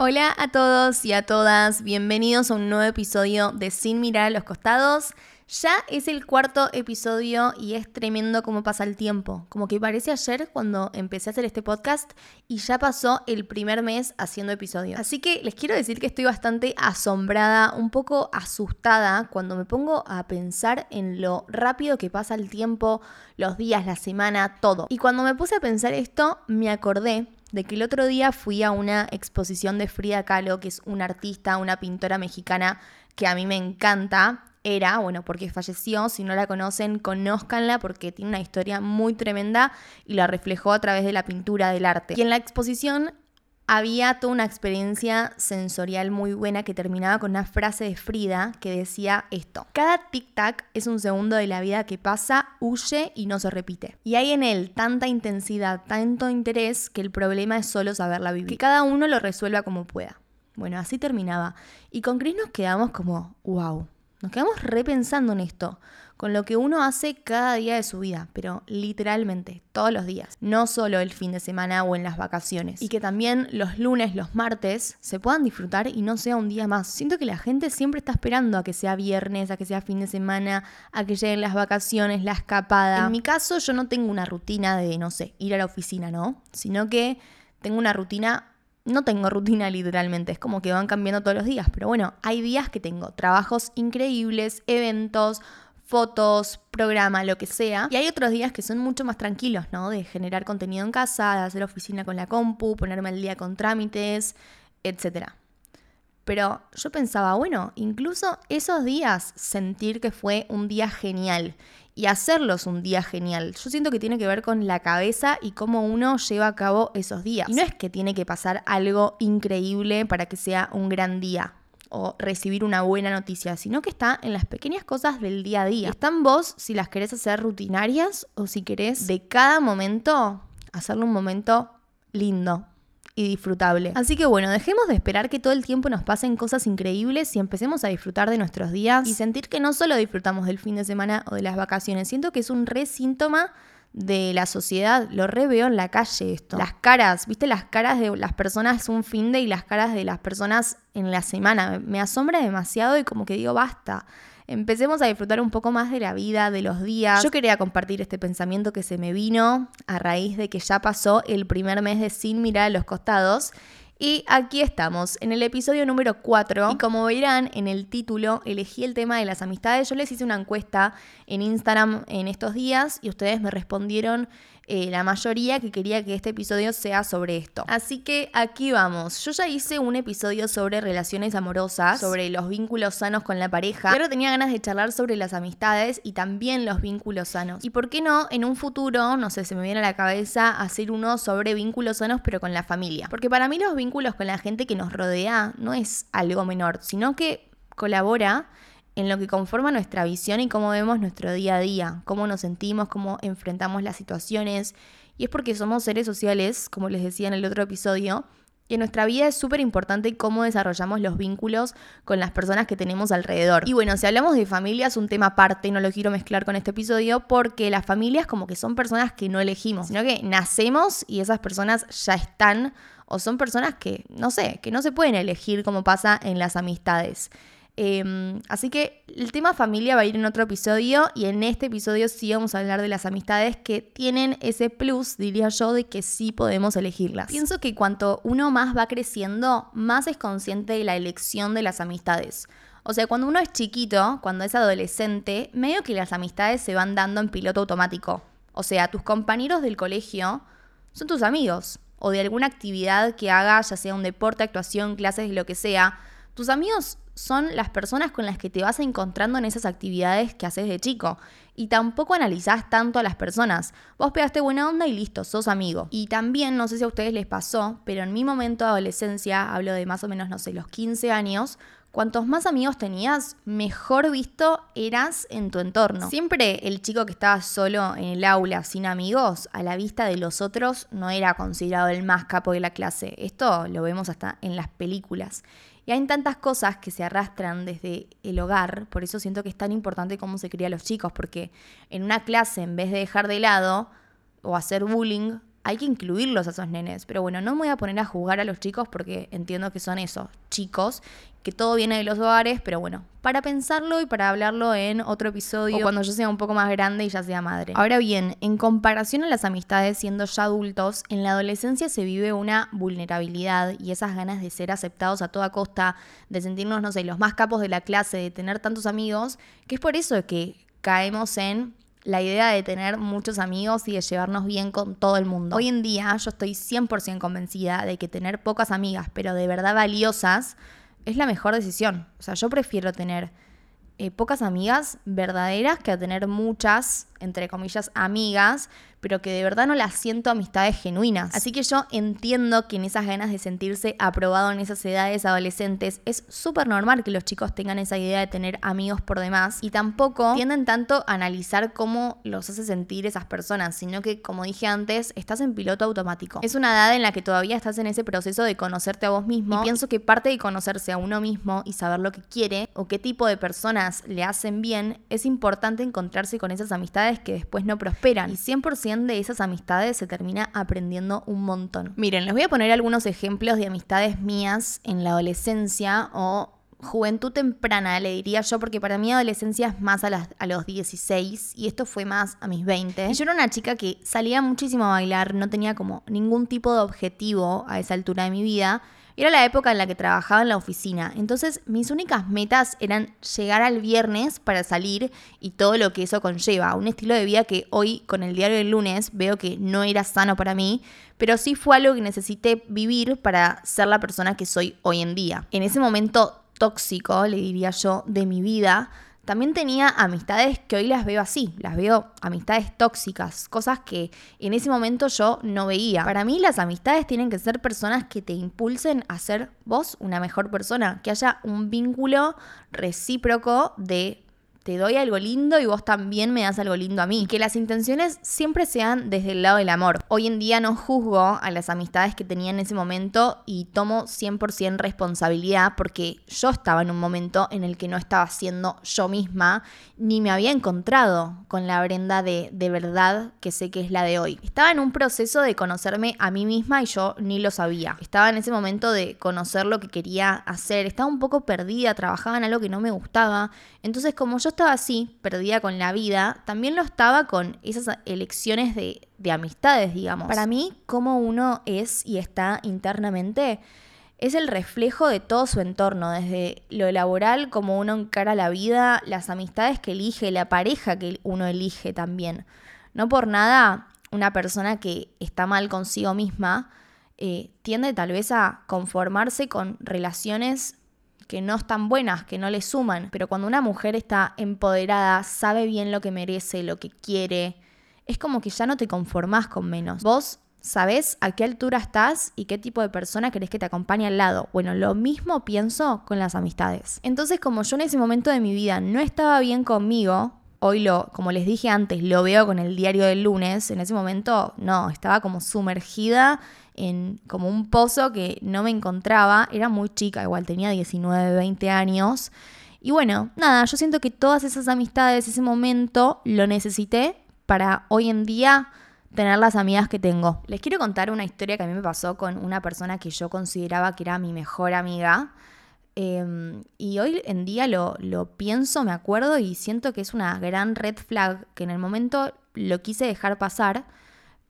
Hola a todos y a todas, bienvenidos a un nuevo episodio de Sin mirar a los costados. Ya es el cuarto episodio y es tremendo cómo pasa el tiempo. Como que parece ayer cuando empecé a hacer este podcast y ya pasó el primer mes haciendo episodios. Así que les quiero decir que estoy bastante asombrada, un poco asustada cuando me pongo a pensar en lo rápido que pasa el tiempo, los días, la semana, todo. Y cuando me puse a pensar esto, me acordé de que el otro día fui a una exposición de Frida Kahlo, que es una artista, una pintora mexicana que a mí me encanta. Era, bueno, porque falleció, si no la conocen, conózcanla porque tiene una historia muy tremenda y la reflejó a través de la pintura del arte. Y en la exposición había toda una experiencia sensorial muy buena que terminaba con una frase de Frida que decía esto. Cada tic-tac es un segundo de la vida que pasa, huye y no se repite. Y hay en él tanta intensidad, tanto interés, que el problema es solo saberla vivir. Que cada uno lo resuelva como pueda. Bueno, así terminaba. Y con Chris nos quedamos como, wow. Nos quedamos repensando en esto con lo que uno hace cada día de su vida, pero literalmente todos los días, no solo el fin de semana o en las vacaciones. Y que también los lunes, los martes se puedan disfrutar y no sea un día más. Siento que la gente siempre está esperando a que sea viernes, a que sea fin de semana, a que lleguen las vacaciones, la escapada. En mi caso yo no tengo una rutina de, no sé, ir a la oficina, ¿no? Sino que tengo una rutina no tengo rutina literalmente, es como que van cambiando todos los días, pero bueno, hay días que tengo trabajos increíbles, eventos, fotos, programa, lo que sea. Y hay otros días que son mucho más tranquilos, ¿no? De generar contenido en casa, de hacer oficina con la compu, ponerme al día con trámites, etc. Pero yo pensaba, bueno, incluso esos días sentir que fue un día genial y hacerlos un día genial. Yo siento que tiene que ver con la cabeza y cómo uno lleva a cabo esos días. Y no es que tiene que pasar algo increíble para que sea un gran día o recibir una buena noticia, sino que está en las pequeñas cosas del día a día. Está en vos si las querés hacer rutinarias o si querés de cada momento hacerlo un momento lindo y disfrutable. Así que bueno, dejemos de esperar que todo el tiempo nos pasen cosas increíbles y empecemos a disfrutar de nuestros días y sentir que no solo disfrutamos del fin de semana o de las vacaciones, siento que es un re síntoma de la sociedad. Lo re veo en la calle esto. Las caras, ¿viste? Las caras de las personas un fin de y las caras de las personas en la semana. Me asombra demasiado y como que digo, basta. Empecemos a disfrutar un poco más de la vida, de los días. Yo quería compartir este pensamiento que se me vino a raíz de que ya pasó el primer mes de Sin mirar a los costados y aquí estamos, en el episodio número 4. Y como verán en el título, elegí el tema de las amistades. Yo les hice una encuesta en Instagram en estos días y ustedes me respondieron eh, la mayoría que quería que este episodio sea sobre esto. Así que aquí vamos. Yo ya hice un episodio sobre relaciones amorosas, sobre los vínculos sanos con la pareja. Pero tenía ganas de charlar sobre las amistades y también los vínculos sanos. Y por qué no, en un futuro, no sé, se me viene a la cabeza hacer uno sobre vínculos sanos pero con la familia. Porque para mí los vínculos con la gente que nos rodea no es algo menor, sino que colabora en lo que conforma nuestra visión y cómo vemos nuestro día a día, cómo nos sentimos, cómo enfrentamos las situaciones. Y es porque somos seres sociales, como les decía en el otro episodio, y en nuestra vida es súper importante cómo desarrollamos los vínculos con las personas que tenemos alrededor. Y bueno, si hablamos de familia es un tema aparte, no lo quiero mezclar con este episodio, porque las familias como que son personas que no elegimos, sino que nacemos y esas personas ya están, o son personas que, no sé, que no se pueden elegir como pasa en las amistades. Em, así que el tema familia va a ir en otro episodio y en este episodio sí vamos a hablar de las amistades que tienen ese plus, diría yo, de que sí podemos elegirlas. Pienso que cuanto uno más va creciendo, más es consciente de la elección de las amistades. O sea, cuando uno es chiquito, cuando es adolescente, medio que las amistades se van dando en piloto automático. O sea, tus compañeros del colegio son tus amigos. O de alguna actividad que hagas, ya sea un deporte, actuación, clases, lo que sea. Tus amigos son las personas con las que te vas encontrando en esas actividades que haces de chico. Y tampoco analizás tanto a las personas. Vos pegaste buena onda y listo, sos amigo. Y también, no sé si a ustedes les pasó, pero en mi momento de adolescencia, hablo de más o menos, no sé, los 15 años, cuantos más amigos tenías, mejor visto eras en tu entorno. Siempre el chico que estaba solo en el aula, sin amigos, a la vista de los otros, no era considerado el más capo de la clase. Esto lo vemos hasta en las películas. Y hay tantas cosas que se arrastran desde el hogar, por eso siento que es tan importante cómo se crían los chicos, porque en una clase, en vez de dejar de lado o hacer bullying hay que incluirlos a esos nenes. Pero bueno, no me voy a poner a jugar a los chicos porque entiendo que son esos chicos, que todo viene de los hogares, pero bueno, para pensarlo y para hablarlo en otro episodio o cuando yo sea un poco más grande y ya sea madre. Ahora bien, en comparación a las amistades siendo ya adultos, en la adolescencia se vive una vulnerabilidad y esas ganas de ser aceptados a toda costa, de sentirnos, no sé, los más capos de la clase, de tener tantos amigos, que es por eso que caemos en la idea de tener muchos amigos y de llevarnos bien con todo el mundo. Hoy en día yo estoy 100% convencida de que tener pocas amigas, pero de verdad valiosas, es la mejor decisión. O sea, yo prefiero tener eh, pocas amigas verdaderas que tener muchas, entre comillas, amigas, pero que de verdad no las siento amistades genuinas. Así que yo entiendo que en esas ganas de sentirse aprobado en esas edades adolescentes es súper normal que los chicos tengan esa idea de tener amigos por demás y tampoco tienden tanto a analizar cómo los hace sentir esas personas, sino que como dije antes, estás en piloto automático. Es una edad en la que todavía estás en ese proceso de conocerte a vos mismo y pienso que parte de conocerse a uno mismo y saber lo que quiere o qué tipo de personas le hacen bien, es importante encontrarse con esas amistades que después no prosperan y 100% de esas amistades se termina aprendiendo un montón. Miren, les voy a poner algunos ejemplos de amistades mías en la adolescencia o juventud temprana, le diría yo, porque para mí adolescencia es más a, a, los 16 y esto fue más a mis 20. Y yo era una chica que salía muchísimo a bailar, no tenía como ningún tipo de objetivo a esa altura de mi vida era la época en la que trabajaba en la oficina, entonces mis únicas metas eran llegar al viernes para salir y todo lo que eso conlleva, un estilo de vida que hoy con el diario del lunes veo que no era sano para mí, pero sí fue algo que necesité vivir para ser la persona que soy hoy en día. En ese momento tóxico, le diría yo, de mi vida, también tenía amistades que hoy las veo así, las veo amistades tóxicas, cosas que en ese momento yo no veía. Para mí las amistades tienen que ser personas que te impulsen a ser vos una mejor persona, que haya un vínculo recíproco de te doy algo lindo y vos también me das algo lindo a mí. que las intenciones siempre sean desde el lado del amor. Hoy en día no juzgo a las amistades que tenía en ese momento y tomo 100% responsabilidad porque yo estaba en un momento en el que no estaba siendo yo misma ni me había encontrado con la Brenda de, de verdad que sé que es la de hoy. Estaba en un proceso de conocerme a mí misma y yo ni lo sabía. Estaba en ese momento de conocer lo que quería hacer. Estaba un poco perdida, trabajaba en algo que no me gustaba. Entonces como yo estaba así, perdida con la vida, también lo estaba con esas elecciones de, de amistades, digamos. Para mí, cómo uno es y está internamente es el reflejo de todo su entorno, desde lo laboral, como uno encara la vida, las amistades que elige, la pareja que uno elige también. No por nada, una persona que está mal consigo misma eh, tiende tal vez a conformarse con relaciones que no están buenas, que no le suman. Pero cuando una mujer está empoderada, sabe bien lo que merece, lo que quiere, es como que ya no te conformás con menos. Vos sabés a qué altura estás y qué tipo de persona querés que te acompañe al lado. Bueno, lo mismo pienso con las amistades. Entonces, como yo en ese momento de mi vida no estaba bien conmigo, hoy lo, como les dije antes, lo veo con el diario del lunes, en ese momento no, estaba como sumergida en como un pozo que no me encontraba, era muy chica, igual tenía 19, 20 años. Y bueno, nada, yo siento que todas esas amistades, ese momento, lo necesité para hoy en día tener las amigas que tengo. Les quiero contar una historia que a mí me pasó con una persona que yo consideraba que era mi mejor amiga. Em, y hoy en día lo, lo pienso, me acuerdo y siento que es una gran red flag que en el momento lo quise dejar pasar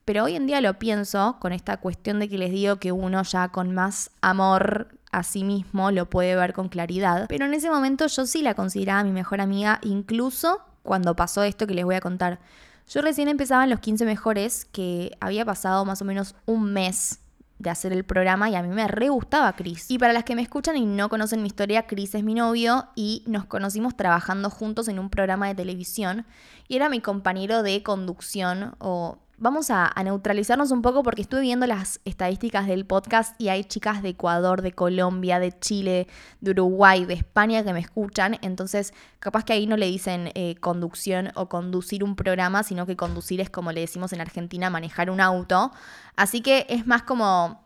pero hoy en día lo pienso con esta cuestión de que les digo que uno ya con más amor a sí mismo lo puede ver con claridad. Pero en ese momento yo sí la consideraba mi mejor amiga, incluso cuando pasó esto que les voy a contar. Yo recién empezaba en los 15 mejores, que había pasado más o menos un mes de hacer el programa y a mí me re gustaba Chris. Y para las que me escuchan y no conocen mi historia, Chris es mi novio y nos conocimos trabajando juntos en un programa de televisión y era mi compañero de conducción o vamos a, neutralizarnos un poco porque estuve viendo las estadísticas del podcast y hay chicas de Ecuador, de Colombia, de Chile, de Uruguay, de España que me escuchan. Entonces, capaz que ahí no le dicen eh, conducción o conducir un programa, sino que conducir es como le decimos en Argentina, manejar un auto. Así que es más como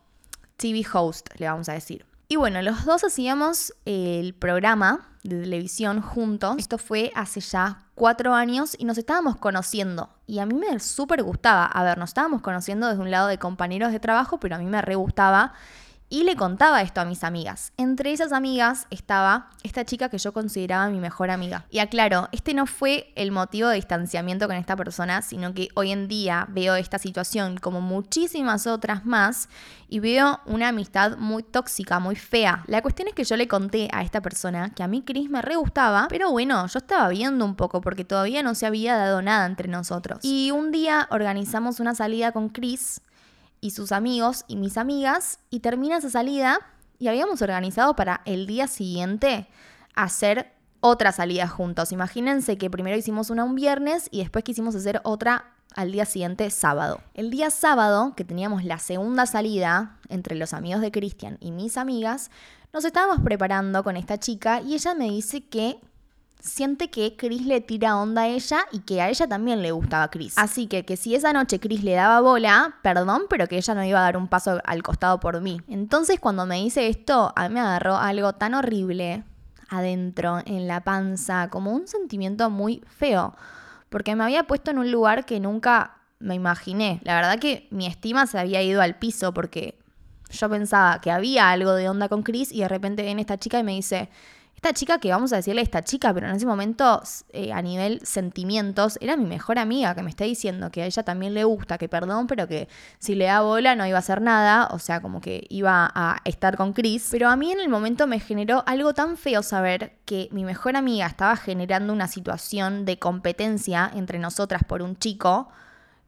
TV host, le vamos a decir. Y bueno, los dos hacíamos el programa de televisión juntos. Esto fue hace ya cuatro años y nos estábamos conociendo. Y a mí me súper gustaba. A ver, nos estábamos conociendo desde un lado de compañeros de trabajo, pero a mí me re gustaba y le contaba esto a mis amigas. Entre esas amigas estaba esta chica que yo consideraba mi mejor amiga. Y aclaro, este no fue el motivo de distanciamiento con esta persona, sino que hoy en día veo esta situación como muchísimas otras más y veo una amistad muy tóxica, muy fea. La cuestión es que yo le conté a esta persona que a mí Chris me re gustaba, pero bueno, yo estaba viendo un poco porque todavía no se había dado nada entre nosotros. Y un día organizamos una salida con Chris y sus amigos y mis amigas y termina esa salida y habíamos organizado para el día siguiente hacer otra salida juntos. Imagínense que primero hicimos una un viernes y después quisimos hacer otra al día siguiente sábado. El día sábado, que teníamos la segunda salida entre los amigos de Cristian y mis amigas, nos estábamos preparando con esta chica y ella me dice que siente que Chris le tira onda a ella y que a ella también le gustaba Chris. Así que que si esa noche Chris le daba bola, perdón, pero que ella no iba a dar un paso al costado por mí. Entonces cuando me dice esto, a mí me agarró algo tan horrible adentro, en la panza, como un sentimiento muy feo, porque me había puesto en un lugar que nunca me imaginé. La verdad que mi estima se había ido al piso porque yo pensaba que había algo de onda con Chris y de repente viene esta chica y me dice, esta chica que vamos a decirle esta chica, pero en ese momento eh, a nivel sentimientos, era mi mejor amiga que me está diciendo que a ella también le gusta, que perdón, pero que si le da bola no iba a hacer nada, o sea, como que iba a estar con Chris. Pero a mí en el momento me generó algo tan feo saber que mi mejor amiga estaba generando una situación de competencia entre nosotras por un chico,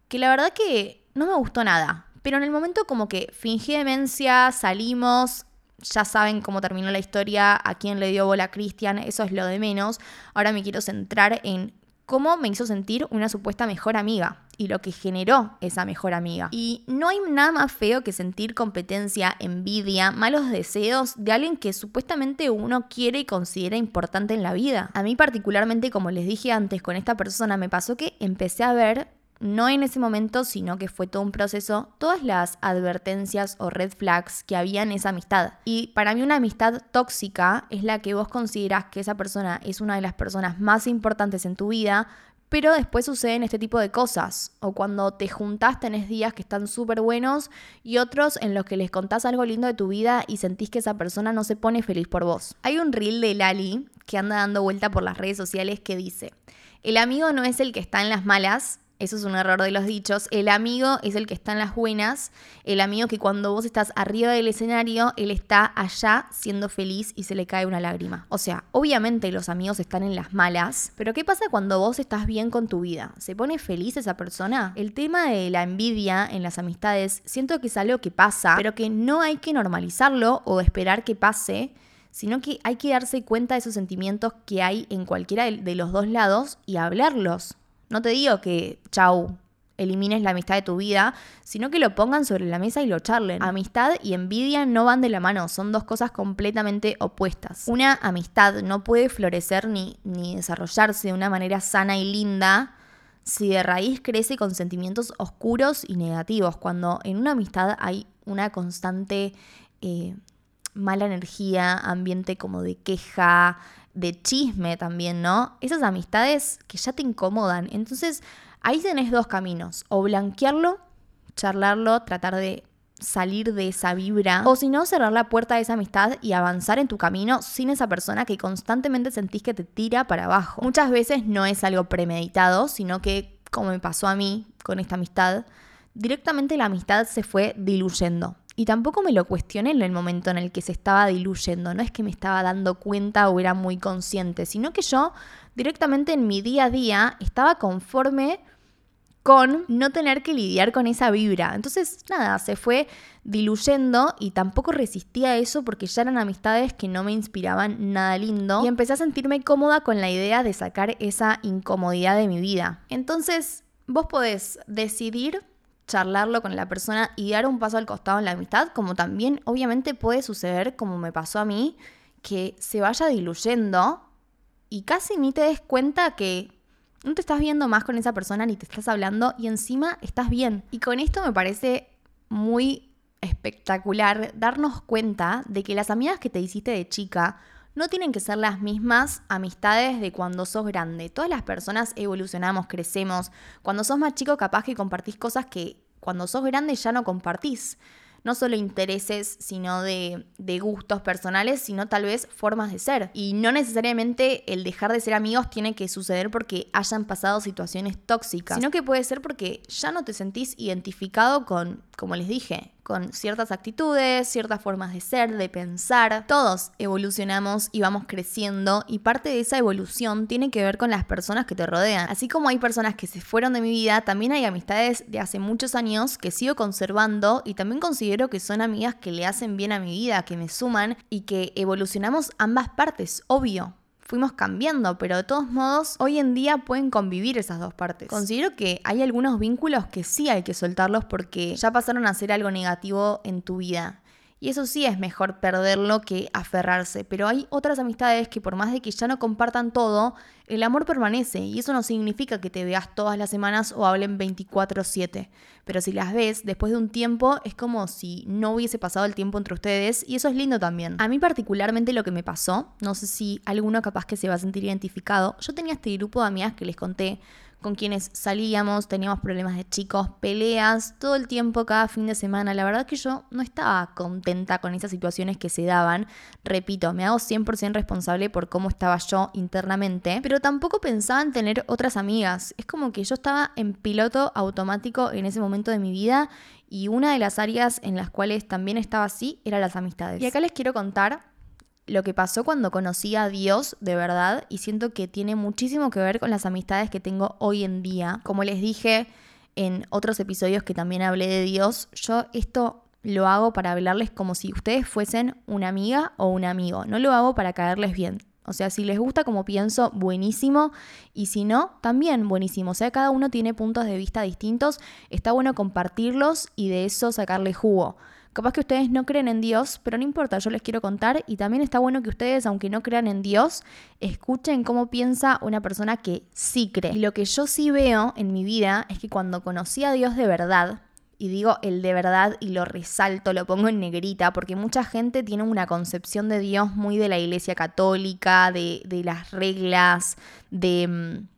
que la verdad que no me gustó nada. Pero en el momento como que fingí demencia, salimos, ya saben cómo terminó la historia, a quién le dio bola a Cristian, eso es lo de menos. Ahora me quiero centrar en cómo me hizo sentir una supuesta mejor amiga y lo que generó esa mejor amiga. Y no hay nada más feo que sentir competencia, envidia, malos deseos de alguien que supuestamente uno quiere y considera importante en la vida. A mí particularmente, como les dije antes, con esta persona me pasó que empecé a ver no en ese momento, sino que fue todo un proceso, todas las advertencias o red flags que había en esa amistad. Y para mí una amistad tóxica es la que vos considerás que esa persona es una de las personas más importantes en tu vida, pero después suceden este tipo de cosas. O cuando te juntás tenés días que están súper buenos y otros en los que les contás algo lindo de tu vida y sentís que esa persona no se pone feliz por vos. Hay un reel de Lali que anda dando vuelta por las redes sociales que dice, el amigo no es el que está en las malas, eso es un error de los dichos. El amigo es el que está en las buenas. El amigo que cuando vos estás arriba del escenario, él está allá siendo feliz y se le cae una lágrima. O sea, obviamente los amigos están en las malas, pero ¿qué pasa cuando vos estás bien con tu vida? ¿Se pone feliz esa persona? El tema de la envidia en las amistades, siento que es algo que pasa, pero que no hay que normalizarlo o esperar que pase sino que hay que darse cuenta de esos sentimientos que hay en cualquiera de los dos lados y hablarlos. No te digo que, chau, elimines la amistad de tu vida, sino que lo pongan sobre la mesa y lo charlen. Amistad y envidia no van de la mano, son dos cosas completamente opuestas. Una amistad no puede florecer ni, ni desarrollarse de una manera sana y linda si de raíz crece con sentimientos oscuros y negativos, cuando en una amistad hay una constante eh, mala energía, ambiente como de queja, de chisme también, ¿no? Esas amistades que ya te incomodan. Entonces, ahí tenés dos caminos. O blanquearlo, charlarlo, tratar de salir de esa vibra. O si no, cerrar la puerta de esa amistad y avanzar en tu camino sin esa persona que constantemente sentís que te tira para abajo. Muchas veces no es algo premeditado, sino que, como me pasó a mí con esta amistad, directamente la amistad se fue diluyendo. Y tampoco me lo cuestioné en el momento en el que se estaba diluyendo. No es que me estaba dando cuenta o era muy consciente, sino que yo directamente en mi día a día estaba conforme con no tener que lidiar con esa vibra. Entonces, nada, se fue diluyendo y tampoco resistía a eso porque ya eran amistades que no me inspiraban nada lindo y empecé a sentirme cómoda con la idea de sacar esa incomodidad de mi vida. Entonces, vos podés decidir charlarlo con la persona y dar un paso al costado en la amistad, como también obviamente puede suceder, como me pasó a mí, que se vaya diluyendo y casi ni te des cuenta que no te estás viendo más con esa persona ni te estás hablando y encima estás bien. Y con esto me parece muy espectacular darnos cuenta de que las amigas que te hiciste de chica no tienen que ser las mismas amistades de cuando sos grande. Todas las personas evolucionamos, crecemos. Cuando sos más chico capaz que compartís cosas que cuando sos grande ya no compartís no solo intereses, sino de, de, gustos personales, sino tal vez formas de ser. Y no necesariamente el dejar de ser amigos tiene que suceder porque hayan pasado situaciones tóxicas, sino que puede ser porque ya no te sentís identificado con, como les dije, con ciertas actitudes, ciertas formas de ser, de pensar. Todos evolucionamos y vamos creciendo y parte de esa evolución tiene que ver con las personas que te rodean. Así como hay personas que se fueron de mi vida, también hay amistades de hace muchos años que sigo conservando y también considero que son amigas que le hacen bien a mi vida, que me suman y que evolucionamos ambas partes, obvio fuimos cambiando, pero de todos modos hoy en día pueden convivir esas dos partes. Considero que hay algunos vínculos que sí hay que soltarlos porque ya pasaron a ser algo negativo en tu vida. Y eso sí es mejor perderlo que aferrarse. Pero hay otras amistades que por más de que ya no compartan todo, el amor permanece. Y eso no significa que te veas todas las semanas o hablen 24/7. Pero si las ves, después de un tiempo, es como si no hubiese pasado el tiempo entre ustedes. Y eso es lindo también. A mí particularmente lo que me pasó, no sé si alguno capaz que se va a sentir identificado, yo tenía este grupo de amigas que les conté con quienes salíamos, teníamos problemas de chicos, peleas, todo el tiempo, cada fin de semana. La verdad que yo no estaba contenta con esas situaciones que se daban. Repito, me hago 100% responsable por cómo estaba yo internamente, pero tampoco pensaba en tener otras amigas. Es como que yo estaba en piloto automático en ese momento de mi vida y una de las áreas en las cuales también estaba así era las amistades. Y acá les quiero contar lo que pasó cuando conocí a Dios de verdad y siento que tiene muchísimo que ver con las amistades que tengo hoy en día. Como les dije en otros episodios que también hablé de Dios, yo esto lo hago para hablarles como si ustedes fuesen una amiga o un amigo. No lo hago para caerles bien. O sea, si les gusta como pienso, buenísimo. Y si no, también buenísimo. O sea, cada uno tiene puntos de vista distintos. Está bueno compartirlos y de eso sacarle jugo. Capaz que ustedes no creen en Dios, pero no importa, yo les quiero contar y también está bueno que ustedes, aunque no crean en Dios, escuchen cómo piensa una persona que sí cree. Y lo que yo sí veo en mi vida es que cuando conocí a Dios de verdad, y digo el de verdad y lo resalto, lo pongo en negrita, porque mucha gente tiene una concepción de Dios muy de la iglesia católica, de, de las reglas, de mm,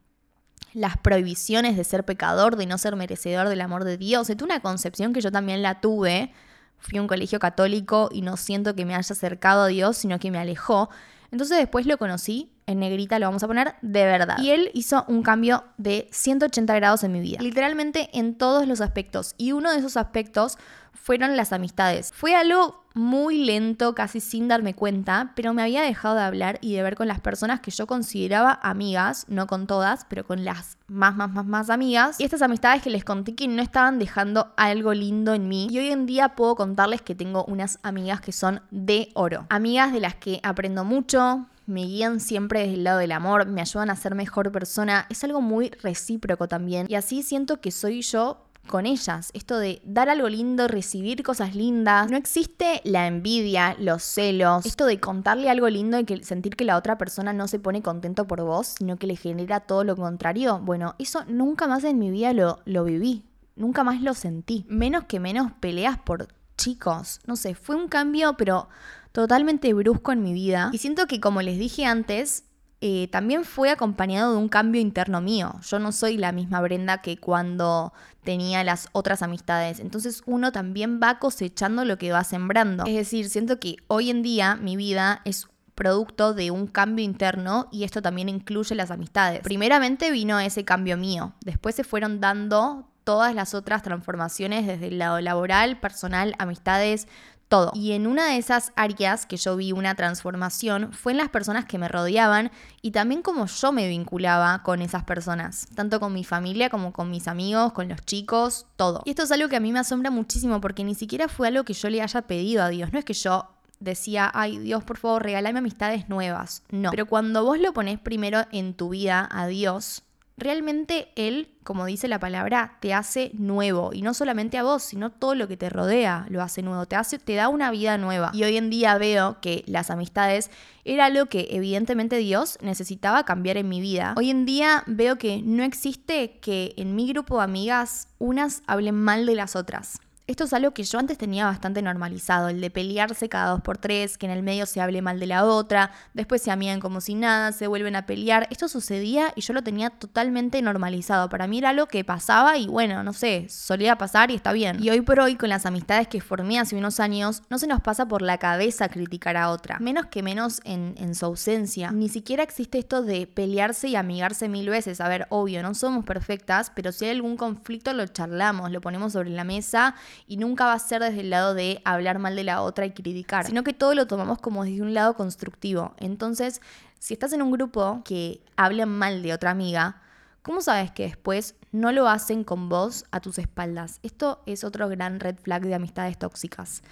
las prohibiciones de ser pecador, de no ser merecedor del amor de Dios. Es una concepción que yo también la tuve fui a un colegio católico y no siento que me haya acercado a Dios, sino que me alejó. Entonces después lo conocí, en negrita lo vamos a poner, de verdad. Y él hizo un cambio de 180 grados en mi vida, literalmente en todos los aspectos. Y uno de esos aspectos fueron las amistades. Fue algo muy lento, casi sin darme cuenta, pero me había dejado de hablar y de ver con las personas que yo consideraba amigas, no con todas, pero con las más, más, más, más amigas. Y estas amistades que les conté que no estaban dejando algo lindo en mí. Y hoy en día puedo contarles que tengo unas amigas que son de oro. Amigas de las que aprendo mucho, me guían siempre desde el lado del amor, me ayudan a ser mejor persona. Es algo muy recíproco también. Y así siento que soy yo con ellas. Esto de dar algo lindo, recibir cosas lindas. No existe la envidia, los celos. Esto de contarle algo lindo y que sentir que la otra persona no se pone contento por vos, sino que le genera todo lo contrario. Bueno, eso nunca más en mi vida lo, lo viví. Nunca más lo sentí. Menos que menos peleas por chicos. No sé, fue un cambio, pero totalmente brusco en mi vida. Y siento que, como les dije antes, eh, también fue acompañado de un cambio interno mío. Yo no soy la misma Brenda que cuando tenía las otras amistades. Entonces uno también va cosechando lo que va sembrando. Es decir, siento que hoy en día mi vida es producto de un cambio interno y esto también incluye las amistades. Primeramente vino ese cambio mío, después se fueron dando todas las otras transformaciones desde el lado laboral, personal, amistades, todo. Y en una de esas áreas que yo vi una transformación fue en las personas que me rodeaban y también como yo me vinculaba con esas personas, tanto con mi familia como con mis amigos, con los chicos, todo. Y esto es algo que a mí me asombra muchísimo porque ni siquiera fue algo que yo le haya pedido a Dios, no es que yo decía, ay Dios, por favor, regálame amistades nuevas. No, pero cuando vos lo pones primero en tu vida a Dios, realmente Él, como dice la palabra, te hace nuevo. Y no solamente a vos, sino todo lo que te rodea lo hace nuevo. Te, hace, te da una vida nueva. Y hoy en día veo que las amistades era algo que evidentemente Dios necesitaba cambiar en mi vida. Hoy en día veo que no existe que en mi grupo de amigas unas hablen mal de las otras. Esto es algo que yo antes tenía bastante normalizado, el de pelearse cada dos por tres, que en el medio se hable mal de la otra, después se amigan como si nada, se vuelven a pelear. Esto sucedía y yo lo tenía totalmente normalizado. Para mí era algo que pasaba y bueno, no sé, solía pasar y está bien. Y hoy por hoy, con las amistades que formé hace unos años, no se nos pasa por la cabeza criticar a otra, menos que menos en, en su ausencia. Ni siquiera existe esto de pelearse y amigarse mil veces. A ver, obvio, no somos perfectas, pero si hay algún conflicto lo charlamos, lo ponemos sobre la mesa y nunca va a ser desde el lado de hablar mal de la otra y criticar, sino que todo lo tomamos como desde un lado constructivo. Entonces, si estás en un grupo que hablan mal de otra amiga, ¿cómo sabes que después no lo hacen con vos a tus espaldas? Esto es otro gran red flag de amistades tóxicas.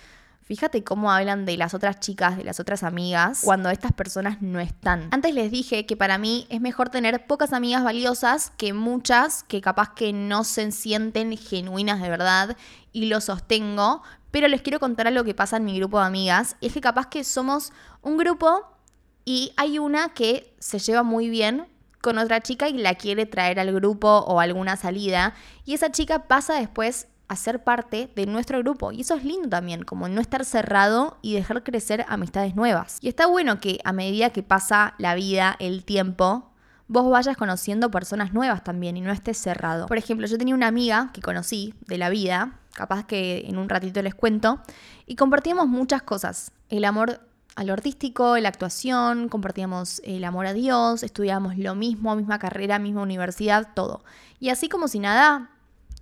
Fíjate cómo hablan de las otras chicas, de las otras amigas, cuando estas personas no están. Antes les dije que para mí es mejor tener pocas amigas valiosas que muchas que capaz que no se sienten genuinas de verdad y lo sostengo, pero les quiero contar algo que pasa en mi grupo de amigas. Es que capaz que somos un grupo y hay una que se lleva muy bien con otra chica y la quiere traer al grupo o alguna salida. Y esa chica pasa después a ser parte de nuestro grupo. Y eso es lindo también, como no estar cerrado y dejar crecer amistades nuevas. Y está bueno que a medida que pasa la vida, el tiempo, vos vayas conociendo personas nuevas también y no estés cerrado. Por ejemplo, yo tenía una amiga que conocí de la vida, capaz que en un ratito les cuento, y compartíamos muchas cosas. El amor a lo artístico, la actuación, compartíamos el amor a Dios, estudiábamos lo mismo, misma carrera, misma universidad, todo. Y así como si nada,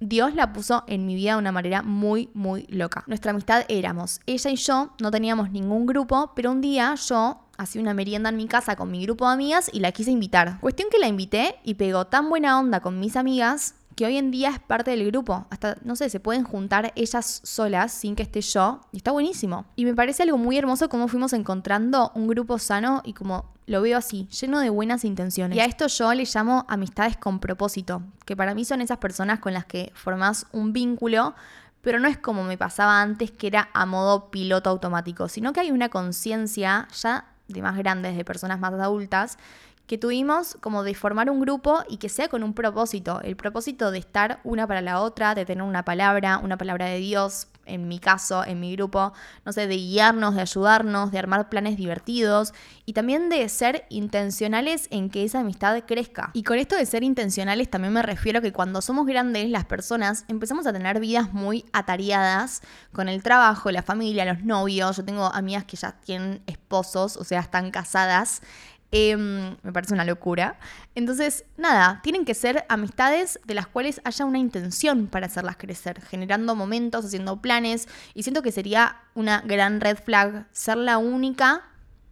Dios la puso en mi vida de una manera muy, muy loca. Nuestra amistad éramos ella y yo, no teníamos ningún grupo, pero un día yo hacía una merienda en mi casa con mi grupo de amigas y la quise invitar. Cuestión que la invité y pegó tan buena onda con mis amigas que hoy en día es parte del grupo. Hasta, no sé, se pueden juntar ellas solas sin que esté yo. Y está buenísimo. Y me parece algo muy hermoso cómo fuimos encontrando un grupo sano y como lo veo así, lleno de buenas intenciones. Y a esto yo le llamo amistades con propósito, que para mí son esas personas con las que formás un vínculo, pero no es como me pasaba antes, que era a modo piloto automático, sino que hay una conciencia ya de más grandes, de personas más adultas, que tuvimos como de formar un grupo y que sea con un propósito, el propósito de estar una para la otra, de tener una palabra, una palabra de Dios, en mi caso, en mi grupo, no sé, de guiarnos, de ayudarnos, de armar planes divertidos y también de ser intencionales en que esa amistad crezca. Y con esto de ser intencionales también me refiero a que cuando somos grandes las personas empezamos a tener vidas muy atareadas con el trabajo, la familia, los novios. Yo tengo amigas que ya tienen esposos, o sea, están casadas Em, me parece una locura. Entonces, nada, tienen que ser amistades de las cuales haya una intención para hacerlas crecer, generando momentos, haciendo planes. Y siento que sería una gran red flag ser la única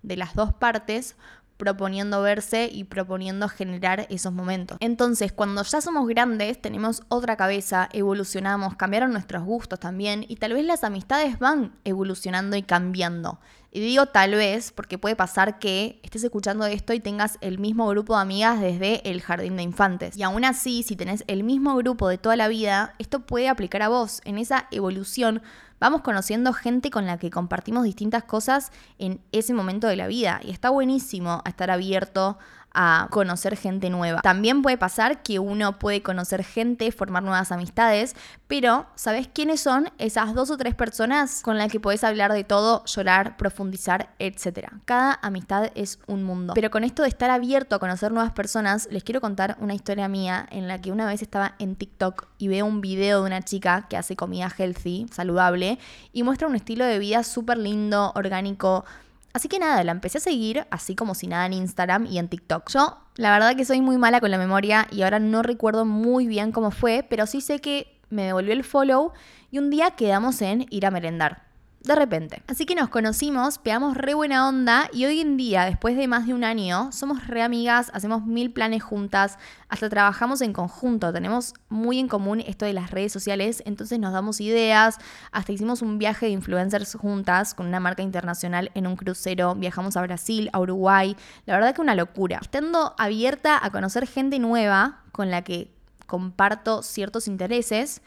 de las dos partes proponiendo verse y proponiendo generar esos momentos. Entonces, cuando ya somos grandes, tenemos otra cabeza, evolucionamos, cambiaron nuestros gustos también y tal vez las amistades van evolucionando y cambiando. Y digo tal vez porque puede pasar que estés escuchando esto y tengas el mismo grupo de amigas desde el jardín de infantes. Y aún así, si tenés el mismo grupo de toda la vida, esto puede aplicar a vos. En esa evolución vamos conociendo gente con la que compartimos distintas cosas en ese momento de la vida. Y está buenísimo estar abierto a conocer gente nueva. También puede pasar que uno puede conocer gente, formar nuevas amistades, pero ¿sabes quiénes son esas dos o tres personas con las que puedes hablar de todo, llorar, profundizar, etcétera? Cada amistad es un mundo. Pero con esto de estar abierto a conocer nuevas personas, les quiero contar una historia mía en la que una vez estaba en TikTok y veo un video de una chica que hace comida healthy, saludable, y muestra un estilo de vida súper lindo, orgánico, Así que nada, la empecé a seguir así como si nada en Instagram y en TikTok. Yo, la verdad que soy muy mala con la memoria y ahora no recuerdo muy bien cómo fue, pero sí sé que me devolvió el follow y un día quedamos en ir a merendar de repente. Así que nos conocimos, pegamos re buena onda y hoy en día, después de más de un año, somos re amigas, hacemos mil planes juntas, hasta trabajamos en conjunto, tenemos muy en común esto de las redes sociales, entonces nos damos ideas, hasta hicimos un viaje de influencers juntas con una marca internacional en un crucero, viajamos a Brasil, a Uruguay, la verdad que una locura. Estando abierta a conocer gente nueva con la que comparto ciertos intereses,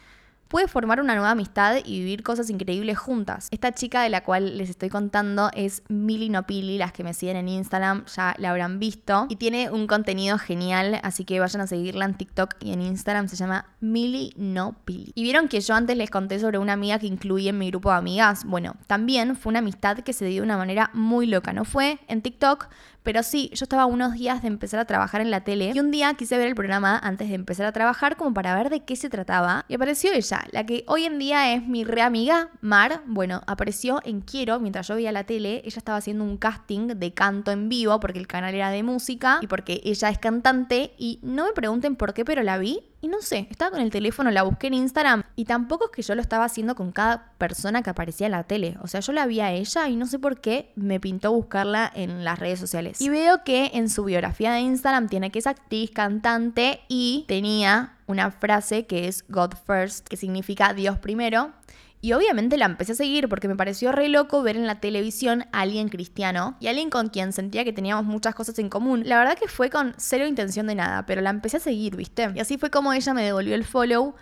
puede formar una nueva amistad y vivir cosas increíbles juntas. Esta chica de la cual les estoy contando es Mili Nopili, las que me siguen en Instagram ya la habrán visto y tiene un contenido genial, así que vayan a seguirla en TikTok y en Instagram, se llama Mili Nopili. Y vieron que yo antes les conté sobre una amiga que incluí en mi grupo de amigas, bueno, también fue una amistad que se dio de una manera muy loca, no fue en TikTok, pero sí, yo estaba unos días de empezar a trabajar en la tele y un día quise ver el programa antes de empezar a trabajar como para ver de qué se trataba y apareció ella, la que hoy en día es mi re amiga, Mar. Bueno, apareció en Quiero mientras yo veía la tele. Ella estaba haciendo un casting de canto en vivo porque el canal era de música y porque ella es cantante y no me pregunten por qué, pero la vi y no sé, estaba con el teléfono, la busqué en Instagram y tampoco es que yo lo estaba haciendo con cada persona que aparecía en la tele. O sea, yo la vi a ella y no sé por qué me pintó buscarla en las redes sociales. Y veo que en su biografía de Instagram tiene que es actriz, cantante y tenía una frase que es God First, que significa Dios primero. Y obviamente la empecé a seguir porque me pareció re loco ver en la televisión a alguien cristiano y alguien con quien sentía que teníamos muchas cosas en común. La verdad que fue con cero intención de nada, pero la empecé a seguir, ¿viste? Y así fue como ella me devolvió el follow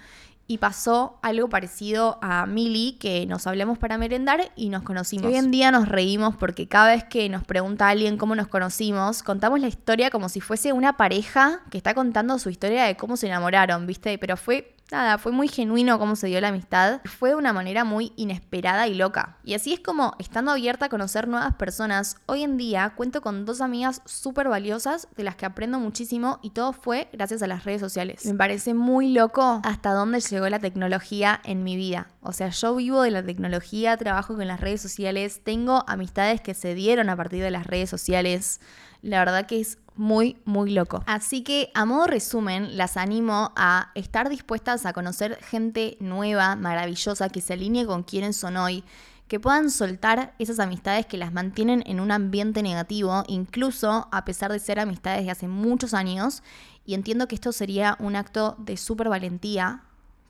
y pasó algo parecido a Milly, que nos hablamos para merendar y nos conocimos. Hoy en día nos reímos porque cada vez que nos pregunta alguien cómo nos conocimos, contamos la historia como si fuese una pareja que está contando su historia de cómo se enamoraron, ¿viste? Pero fue nada, fue muy genuino cómo se dio la amistad. Fue de una manera muy inesperada y loca. Y así es como, estando abierta a conocer nuevas personas, hoy en día cuento con dos amigas súper valiosas de las que aprendo muchísimo y todo fue gracias a las redes sociales. Me parece muy loco hasta dónde llegó la tecnología en mi vida. O sea, yo vivo de la tecnología, trabajo con las redes sociales, tengo amistades que se dieron a partir de las redes sociales. La verdad que es muy, muy loco. Así que a modo resumen, las animo a estar dispuestas a conocer gente nueva, maravillosa, que se alinee con quienes son hoy, que puedan soltar esas amistades que las mantienen en un ambiente negativo, incluso a pesar de ser amistades de hace muchos años. Y entiendo que esto sería un acto de súper valentía,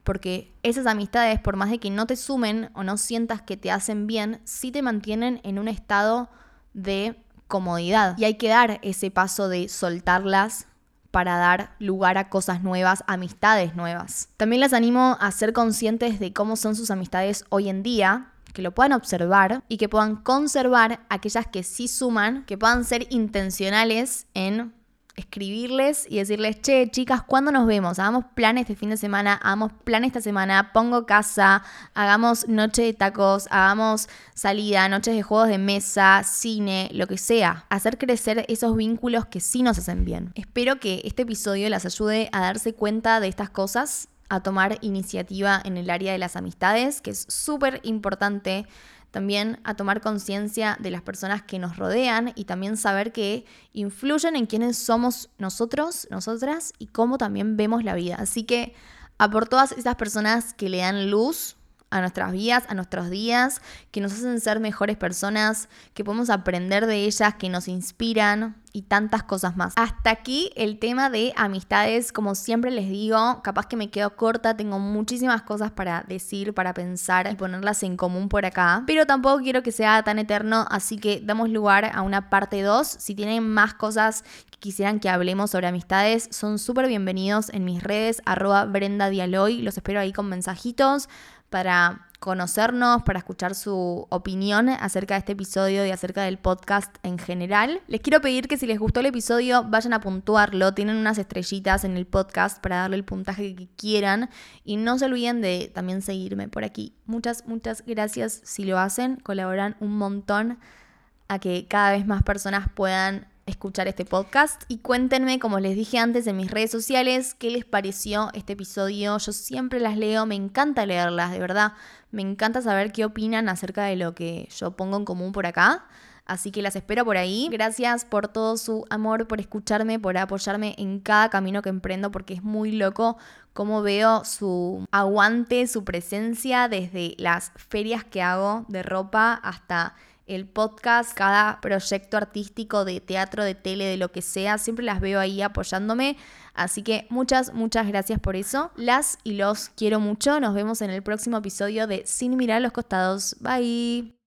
porque esas amistades, por más de que no te sumen o no sientas que te hacen bien, sí te mantienen en un estado de comodidad. Y hay que dar ese paso de soltarlas para dar lugar a cosas nuevas, amistades nuevas. También las animo a ser conscientes de cómo son sus amistades hoy en día, que lo puedan observar y que puedan conservar aquellas que sí suman, que puedan ser intencionales en escribirles y decirles, che, chicas, ¿cuándo nos vemos? Hagamos planes este fin de semana, hagamos planes esta semana, pongo casa, hagamos noche de tacos, hagamos salida, noches de juegos de mesa, cine, lo que sea. Hacer crecer esos vínculos que sí nos hacen bien. Espero que este episodio las ayude a darse cuenta de estas cosas, a tomar iniciativa en el área de las amistades, que es súper importante también a tomar conciencia de las personas que nos rodean y también saber que influyen en quiénes somos nosotros, nosotras y cómo también vemos la vida. Así que a por todas esas personas que le dan luz a nuestras vidas, a nuestros días, que nos hacen ser mejores personas, que podemos aprender de ellas, que nos inspiran y tantas cosas más. Hasta aquí el tema de amistades, como siempre les digo, capaz que me quedo corta, tengo muchísimas cosas para decir, para pensar y ponerlas en común por acá, pero tampoco quiero que sea tan eterno, así que damos lugar a una parte 2. Si tienen más cosas que quisieran que hablemos sobre amistades, son súper bienvenidos en mis redes, arroba Brenda Dialoy, los espero ahí con mensajitos para conocernos, para escuchar su opinión acerca de este episodio y acerca del podcast en general. Les quiero pedir que si les gustó el episodio vayan a puntuarlo, tienen unas estrellitas en el podcast para darle el puntaje que quieran y no se olviden de también seguirme por aquí. Muchas, muchas gracias si lo hacen, colaboran un montón a que cada vez más personas puedan escuchar este podcast y cuéntenme, como les dije antes en mis redes sociales, qué les pareció este episodio. Yo siempre las leo, me encanta leerlas, de verdad. Me encanta saber qué opinan acerca de lo que yo pongo en común por acá. Así que las espero por ahí. Gracias por todo su amor, por escucharme, por apoyarme en cada camino que emprendo, porque es muy loco cómo veo su aguante, su presencia desde las ferias que hago de ropa hasta el podcast, cada proyecto artístico de teatro, de tele, de lo que sea, siempre las veo ahí apoyándome. Así que muchas, muchas gracias por eso. Las y los quiero mucho. Nos vemos en el próximo episodio de Sin mirar los costados. Bye.